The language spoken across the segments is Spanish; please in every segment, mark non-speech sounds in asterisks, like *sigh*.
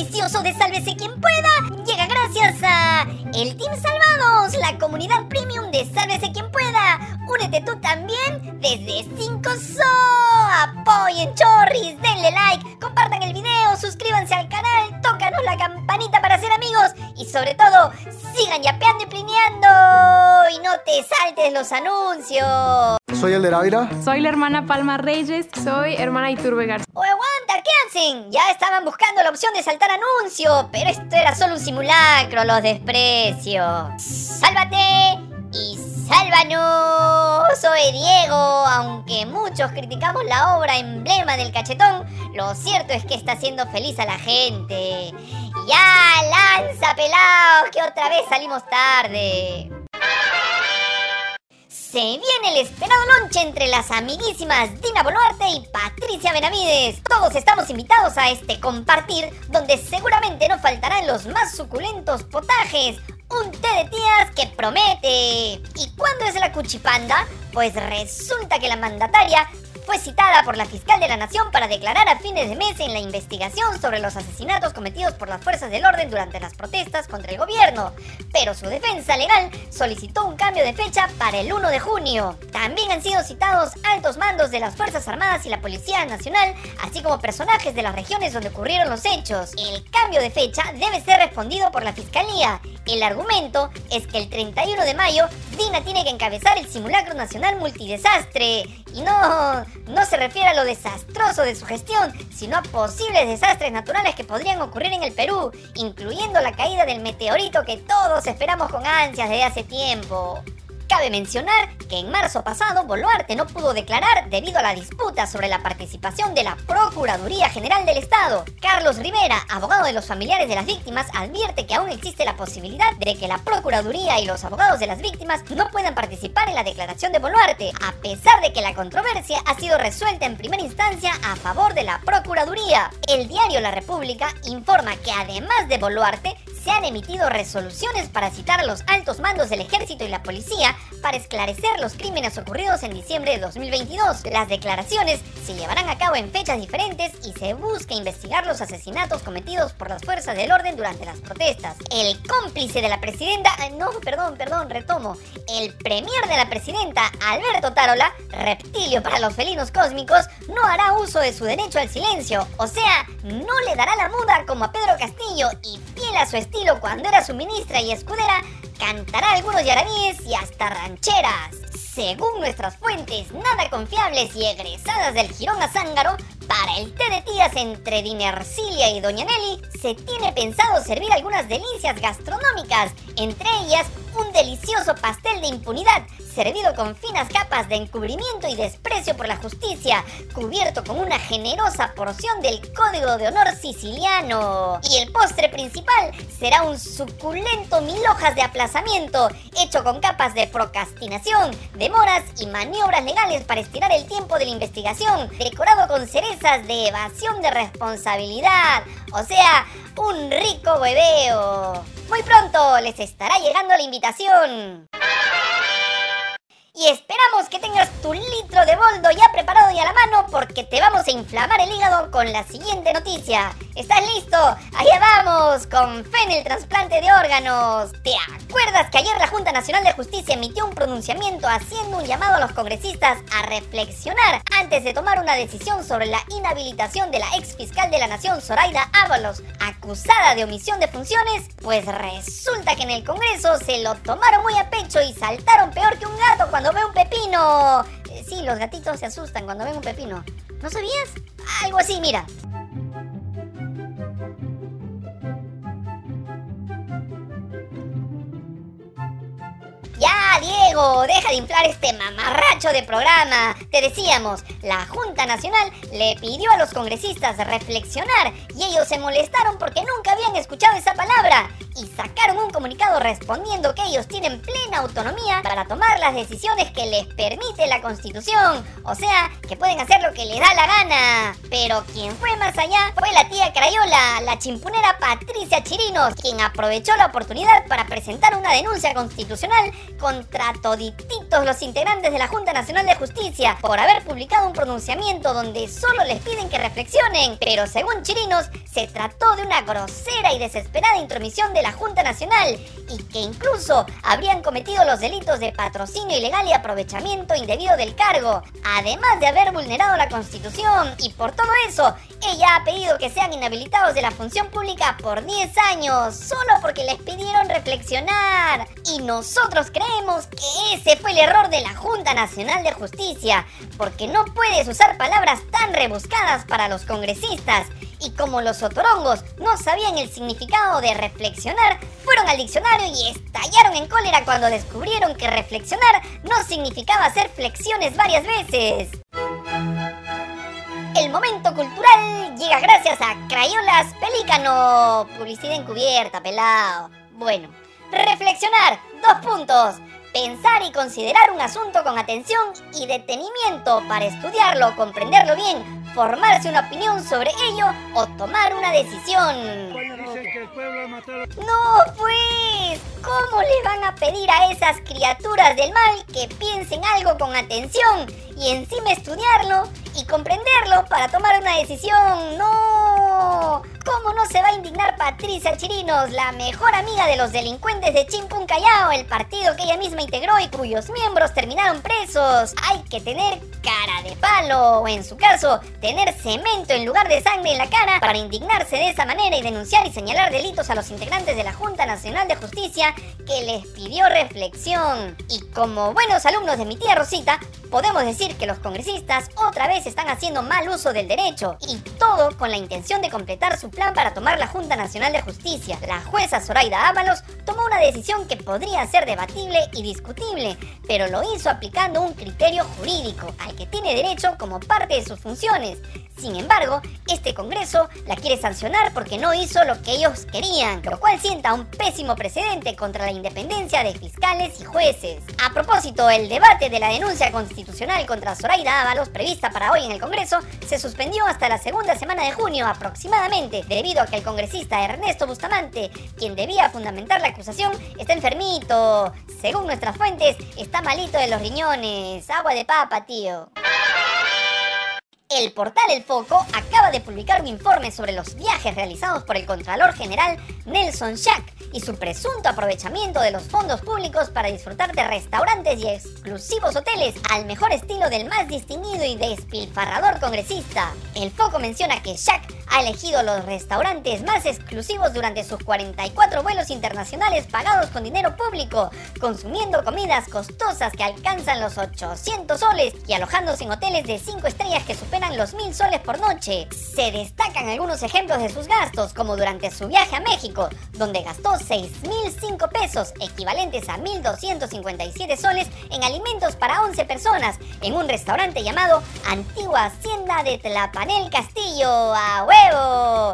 delicioso de Sálvese quien pueda llega gracias a el Team Salvados, la comunidad premium de Sálvese quien pueda. Únete tú también desde 5 so. Apoyen chorris, denle like, compartan el video, suscríbanse al canal, tócanos la campanita para ser amigos y sobre todo sigan yapeando y plineando y no te saltes los anuncios. Soy el de Ávila. Soy la hermana Palma Reyes. Soy hermana Iturbe García. Ya estaban buscando la opción de saltar anuncio, pero esto era solo un simulacro, los desprecio. ¡Sálvate! Y sálvanos. Soy Diego, aunque muchos criticamos la obra emblema del cachetón, lo cierto es que está haciendo feliz a la gente. ¡Ya, lanza pelados, que otra vez salimos tarde! Se viene el esperado lonche entre las amiguísimas Dina Boluarte y Patricia Benavides. Todos estamos invitados a este compartir, donde seguramente no faltarán los más suculentos potajes. Un té de tías que promete. ¿Y cuándo es la cuchipanda? Pues resulta que la mandataria fue citada por la fiscal de la Nación para declarar a fines de mes en la investigación sobre los asesinatos cometidos por las fuerzas del orden durante las protestas contra el gobierno, pero su defensa legal solicitó un cambio de fecha para el 1 de junio. También han sido citados altos mandos de las Fuerzas Armadas y la Policía Nacional, así como personajes de las regiones donde ocurrieron los hechos. El cambio de fecha debe ser respondido por la Fiscalía. El argumento es que el 31 de mayo Dina tiene que encabezar el simulacro nacional multidesastre. Y no, no se refiere a lo desastroso de su gestión, sino a posibles desastres naturales que podrían ocurrir en el Perú, incluyendo la caída del meteorito que todos esperamos con ansias desde hace tiempo. Cabe mencionar que en marzo pasado Boluarte no pudo declarar debido a la disputa sobre la participación de la Procuraduría General del Estado. Carlos Rivera, abogado de los familiares de las víctimas, advierte que aún existe la posibilidad de que la Procuraduría y los abogados de las víctimas no puedan participar en la declaración de Boluarte, a pesar de que la controversia ha sido resuelta en primera instancia a favor de la Procuraduría. El diario La República informa que además de Boluarte, se han emitido resoluciones para citar a los altos mandos del ejército y la policía para esclarecer los crímenes ocurridos en diciembre de 2022. Las declaraciones se llevarán a cabo en fechas diferentes y se busca investigar los asesinatos cometidos por las fuerzas del orden durante las protestas. El cómplice de la presidenta, no, perdón, perdón, retomo, el premier de la presidenta, Alberto Tarola, reptilio para los felinos cósmicos, no hará uso de su derecho al silencio, o sea, no le dará la muda como a Pedro Castillo y fiel a su estilo cuando era su ministra y escudera, cantará algunos yarabíes y hasta rancheras. Según nuestras fuentes nada confiables y egresadas del Girón a Zángaro, para el té de tías entre Dinercilia y Doña Nelly se tiene pensado servir algunas delicias gastronómicas, entre ellas un delicioso pastel de impunidad servido con finas capas de encubrimiento y desprecio por la justicia, cubierto con una generosa porción del código de honor siciliano. Y el postre principal será un suculento mil hojas de aplazamiento, hecho con capas de procrastinación, demoras y maniobras legales para estirar el tiempo de la investigación, decorado con cerezas de evasión de responsabilidad. O sea, un rico hueveo. Muy pronto les estará llegando la invitación. Y esperamos que tengas tu litro de boldo ya preparado y a la mano porque te vamos a inflamar el hígado con la siguiente noticia. ¿Estás listo? Allá vamos con fe en el trasplante de órganos. ¿Te acuerdas que ayer la Junta Nacional de Justicia emitió un pronunciamiento haciendo un llamado a los congresistas a reflexionar antes de tomar una decisión sobre la inhabilitación de la ex fiscal de la Nación, Zoraida Ábalos, acusada de omisión de funciones? Pues resulta que en el Congreso se lo tomaron muy a pecho y saltaron peor que un gato cuando ve un pepino. Eh, sí, los gatitos se asustan cuando ven un pepino. ¿No sabías? Algo así, mira. Ya, Diego, deja de inflar este mamarracho de programa. Te decíamos, la Junta Nacional le pidió a los congresistas reflexionar y ellos se molestaron porque nunca habían escuchado esa palabra y sacaron un comunicado respondiendo que ellos tienen plena autonomía para tomar las decisiones que les permite la Constitución. O sea, que pueden hacer lo que les da la gana. Pero quien fue más allá fue la tía Crayola, la chimpunera Patricia Chirinos, quien aprovechó la oportunidad para presentar una denuncia constitucional contra todititos los integrantes de la Junta Nacional de Justicia por haber publicado un pronunciamiento donde solo les piden que reflexionen, pero según Chirinos se trató de una grosera y desesperada intromisión de la Junta Nacional y que incluso habrían cometido los delitos de patrocinio ilegal y aprovechamiento indebido del cargo, además de haber vulnerado la Constitución y por todo eso ella ha pedido que sean inhabilitados de la función pública por 10 años, solo porque les pidieron reflexionar. Y nosotros creemos que ese fue el error de la Junta Nacional de Justicia, porque no puedes usar palabras tan rebuscadas para los congresistas. Y como los otorongos no sabían el significado de reflexionar, fueron al diccionario y estallaron en cólera cuando descubrieron que reflexionar no significaba hacer flexiones varias veces. El momento cultural llega gracias a Crayolas Pelícano. Publicidad encubierta, pelado. Bueno, reflexionar, dos puntos. Pensar y considerar un asunto con atención y detenimiento para estudiarlo, comprenderlo bien, formarse una opinión sobre ello o tomar una decisión. No, pues, ¿cómo le van a pedir a esas criaturas del mal que piensen algo con atención y encima estudiarlo y comprenderlo para tomar una decisión? No. ¿Cómo no se va a indignar Patricia Chirinos, la mejor amiga de los delincuentes de Chimpún Callao, el partido que ella misma integró y cuyos miembros terminaron presos? Hay que tener cara de palo, o en su caso, tener cemento en lugar de sangre en la cara para indignarse de esa manera y denunciar y señalar delitos a los integrantes de la Junta Nacional de Justicia que les pidió reflexión. Y como buenos alumnos de mi tía Rosita, podemos decir que los congresistas otra vez están haciendo mal uso del derecho y todo con la intención de completar plan para tomar la Junta Nacional de Justicia. La jueza Zoraida Ábalos tomó una decisión que podría ser debatible y discutible, pero lo hizo aplicando un criterio jurídico al que tiene derecho como parte de sus funciones. Sin embargo, este Congreso la quiere sancionar porque no hizo lo que ellos querían, lo cual sienta un pésimo precedente contra la independencia de fiscales y jueces. A propósito, el debate de la denuncia constitucional contra Zoraida Ábalos, prevista para hoy en el Congreso, se suspendió hasta la segunda semana de junio aproximadamente, debido a que el congresista Ernesto Bustamante, quien debía fundamentar la acusación, está enfermito. Según nuestras fuentes, está malito de los riñones. Agua de papa, tío. El portal El Foco acaba de publicar un informe sobre los viajes realizados por el Contralor General Nelson Schack y su presunto aprovechamiento de los fondos públicos para disfrutar de restaurantes y exclusivos hoteles al mejor estilo del más distinguido y despilfarrador congresista. El Foco menciona que Schack ha elegido los restaurantes más exclusivos durante sus 44 vuelos internacionales pagados con dinero público, consumiendo comidas costosas que alcanzan los 800 soles y alojándose en hoteles de 5 estrellas que superan los 1000 soles por noche. Se destacan algunos ejemplos de sus gastos, como durante su viaje a México, donde gastó 6.005 pesos, equivalentes a 1.257 soles, en alimentos para 11 personas, en un restaurante llamado Antigua Hacienda de Tlapanel Castillo, a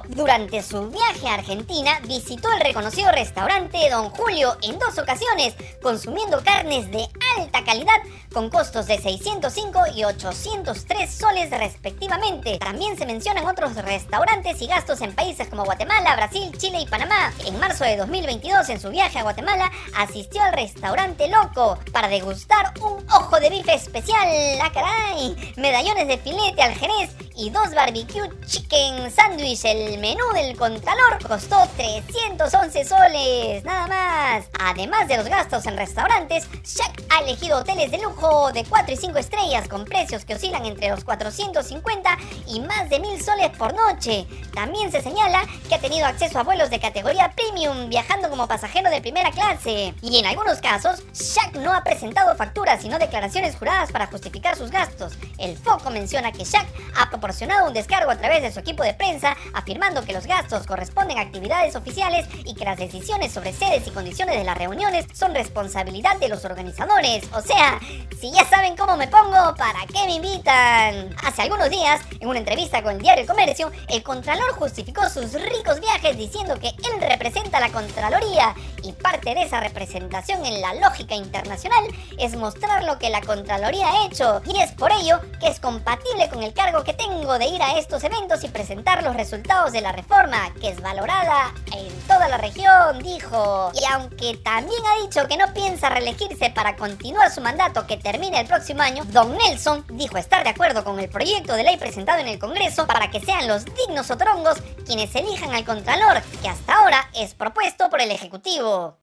Durante su viaje a Argentina, visitó el reconocido restaurante Don Julio en dos ocasiones, consumiendo carnes de alta calidad con costos de 605 y 803 soles respectivamente. También se mencionan otros restaurantes y gastos en países como Guatemala, Brasil, Chile y Panamá. En marzo de 2022, en su viaje a Guatemala, asistió al restaurante Loco para degustar un ojo de bife especial, ¡ah caray! Medallones de filete al jerez y dos barbecue chicken sandwich. El menú del Contralor costó 311 soles, nada más. Además de los gastos en restaurantes, Shaq ha elegido hoteles de lujo de 4 y 5 estrellas con precios que oscilan entre los 450 y más de 1000 soles por noche. También se señala que ha tenido acceso a vuelos de categoría premium viajando como pasajero de primera clase. Y en algunos casos, Shaq no ha presentado facturas sino declaraciones juradas para justificar sus gastos. El foco menciona que Shaq ha proporcionado un descargo a través de su equipo de prensa afirmando que los gastos corresponden a actividades oficiales y que las decisiones sobre sedes y condiciones de las reuniones son responsabilidad de los organizadores. O sea, si ya saben cómo me pongo, ¿para qué me invitan? Hace algunos días, en una entrevista con el diario El Comercio, el Contralor justificó sus ricos viajes diciendo que él representa la Contraloría y parte de esa representación en la lógica internacional es mostrar lo que la Contraloría ha hecho y es por ello que es compatible con el cargo que tenga de ir a estos eventos y presentar los resultados de la reforma, que es valorada en toda la región, dijo. Y aunque también ha dicho que no piensa reelegirse para continuar su mandato que termina el próximo año, Don Nelson dijo estar de acuerdo con el proyecto de ley presentado en el Congreso para que sean los dignos otorongos quienes elijan al Contralor, que hasta ahora es propuesto por el Ejecutivo.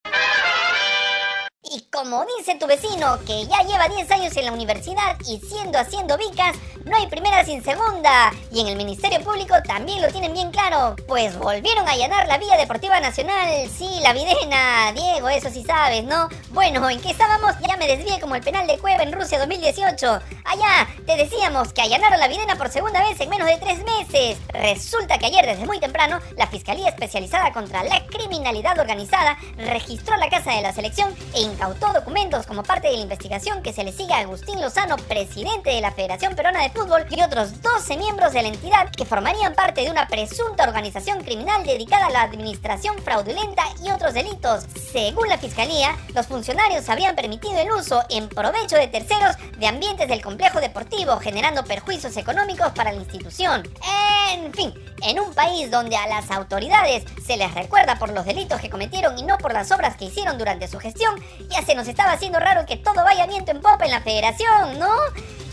Y como dice tu vecino, que ya lleva 10 años en la universidad y siendo haciendo vicas, no hay primera sin segunda. Y en el Ministerio Público también lo tienen bien claro, pues volvieron a allanar la Vía Deportiva Nacional. Sí, la Videna, Diego, eso sí sabes, ¿no? Bueno, ¿en qué estábamos? Ya me desvié como el penal de Cueva en Rusia 2018. Allá, te decíamos que allanaron la Videna por segunda vez en menos de tres meses. Resulta que ayer desde muy temprano, la Fiscalía Especializada contra la Criminalidad Organizada registró la casa de la selección e incautó documentos como parte de la investigación que se le sigue a Agustín Lozano, presidente de la Federación Peruana de Fútbol, y otros 12 miembros de la entidad que formarían parte de una presunta organización criminal dedicada a la administración fraudulenta y otros delitos. Según la Fiscalía, los funcionarios habrían permitido el uso en provecho de terceros de ambientes del complejo deportivo, generando perjuicios económicos para la institución. En fin, en un país donde a las autoridades se les recuerda por los delitos que cometieron y no por las obras que hicieron durante su gestión, ya se nos estaba haciendo raro que todo vaya viento en popa en la federación, ¿no?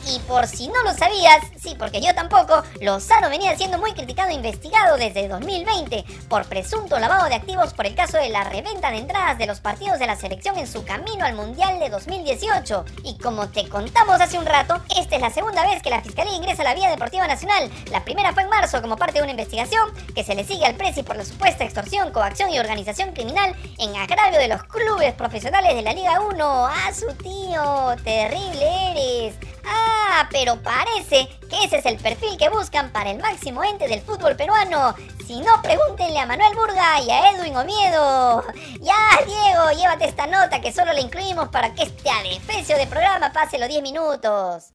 Y por si no lo sabías, sí, porque yo tampoco, Lozano venía siendo muy criticado e investigado desde 2020 por presunto lavado de activos por el caso de la reventa de entradas de los partidos de la selección en su camino al Mundial de 2018. Y como te contamos hace un rato, esta es la segunda vez que la Fiscalía ingresa a la Vía Deportiva Nacional. La primera fue en marzo como parte de una investigación que se le sigue al Presi por la supuesta extorsión, coacción y organización criminal en agravio de los clubes profesionales de la Liga 1. ¡Ah, su tío! ¡Terrible eres! Ah, pero parece que ese es el perfil que buscan para el máximo ente del fútbol peruano. Si no, pregúntenle a Manuel Burga y a Edwin Omiedo. Ya, Diego, llévate esta nota que solo le incluimos para que este adefesio de programa pase los 10 minutos.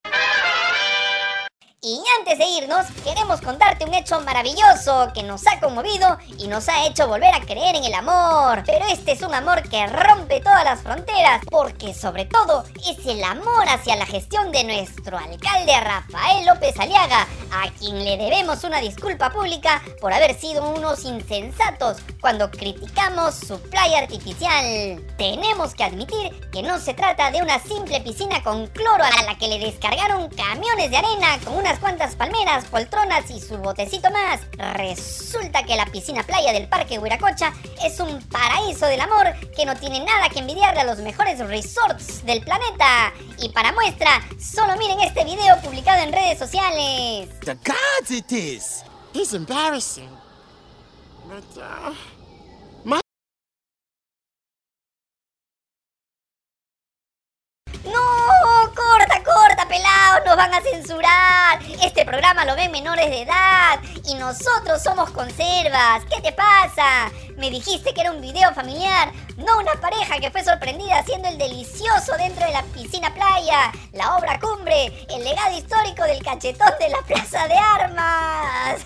Y antes de irnos, queremos contarte un hecho maravilloso que nos ha conmovido y nos ha hecho volver a creer en el amor. Pero este es un amor que rompe todas las fronteras, porque sobre todo es el amor hacia la gestión de nuestro alcalde Rafael López Aliaga, a quien le debemos una disculpa pública por haber sido unos insensatos cuando criticamos su playa artificial. Tenemos que admitir que no se trata de una simple piscina con cloro a la que le descargaron camiones de arena con una cuantas palmeras, poltronas y su botecito más. Resulta que la piscina playa del Parque Huiracocha es un paraíso del amor que no tiene nada que envidiarle a los mejores resorts del planeta. Y para muestra, solo miren este video publicado en redes sociales. The gods it is. It's embarrassing. But, uh... ¡No! ¡Corta, corta, pelado! ¡Nos van a censurar! Programa lo ven menores de edad y nosotros somos conservas. ¿Qué te pasa? Me dijiste que era un video familiar, no una pareja que fue sorprendida haciendo el delicioso dentro de la piscina playa, la obra cumbre, el legado histórico del cachetón de la Plaza de Armas.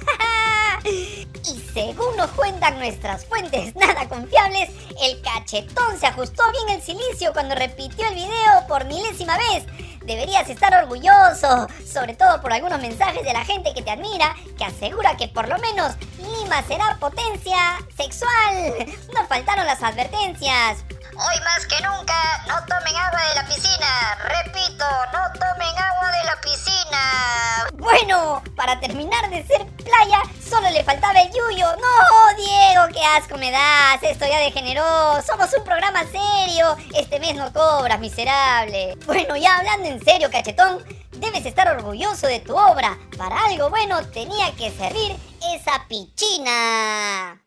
*laughs* y según nos cuentan nuestras fuentes nada confiables, el cachetón se ajustó bien el silicio cuando repitió el video por milésima vez. Deberías estar orgulloso, sobre todo por algunos mensajes de la gente que te admira, que asegura que por lo menos Lima será potencia sexual. No faltaron las advertencias. Hoy más que nunca, no tomen agua de la piscina. Repito, no tomen agua de la piscina. Bueno, para terminar de ser playa, solo le faltaba el yuyo. No, Diego, qué asco me das. Esto ya degeneró. Somos un programa serio. Este mes no cobras, miserable. Bueno, ya hablando en serio, cachetón, debes estar orgulloso de tu obra. Para algo bueno tenía que servir esa pichina.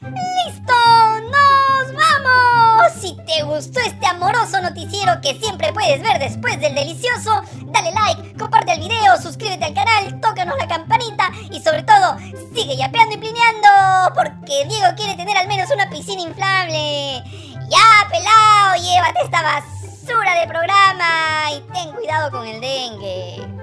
¡Listo! ¡Nos vamos! Si te gustó este amoroso noticiero que siempre puedes ver después del delicioso, dale like, comparte el video, suscríbete al canal, tócanos la campanita y sobre todo, sigue yapeando y plineando, porque Diego quiere tener al menos una piscina inflable. Ya, pelao, llévate esta basura de programa y ten cuidado con el dengue.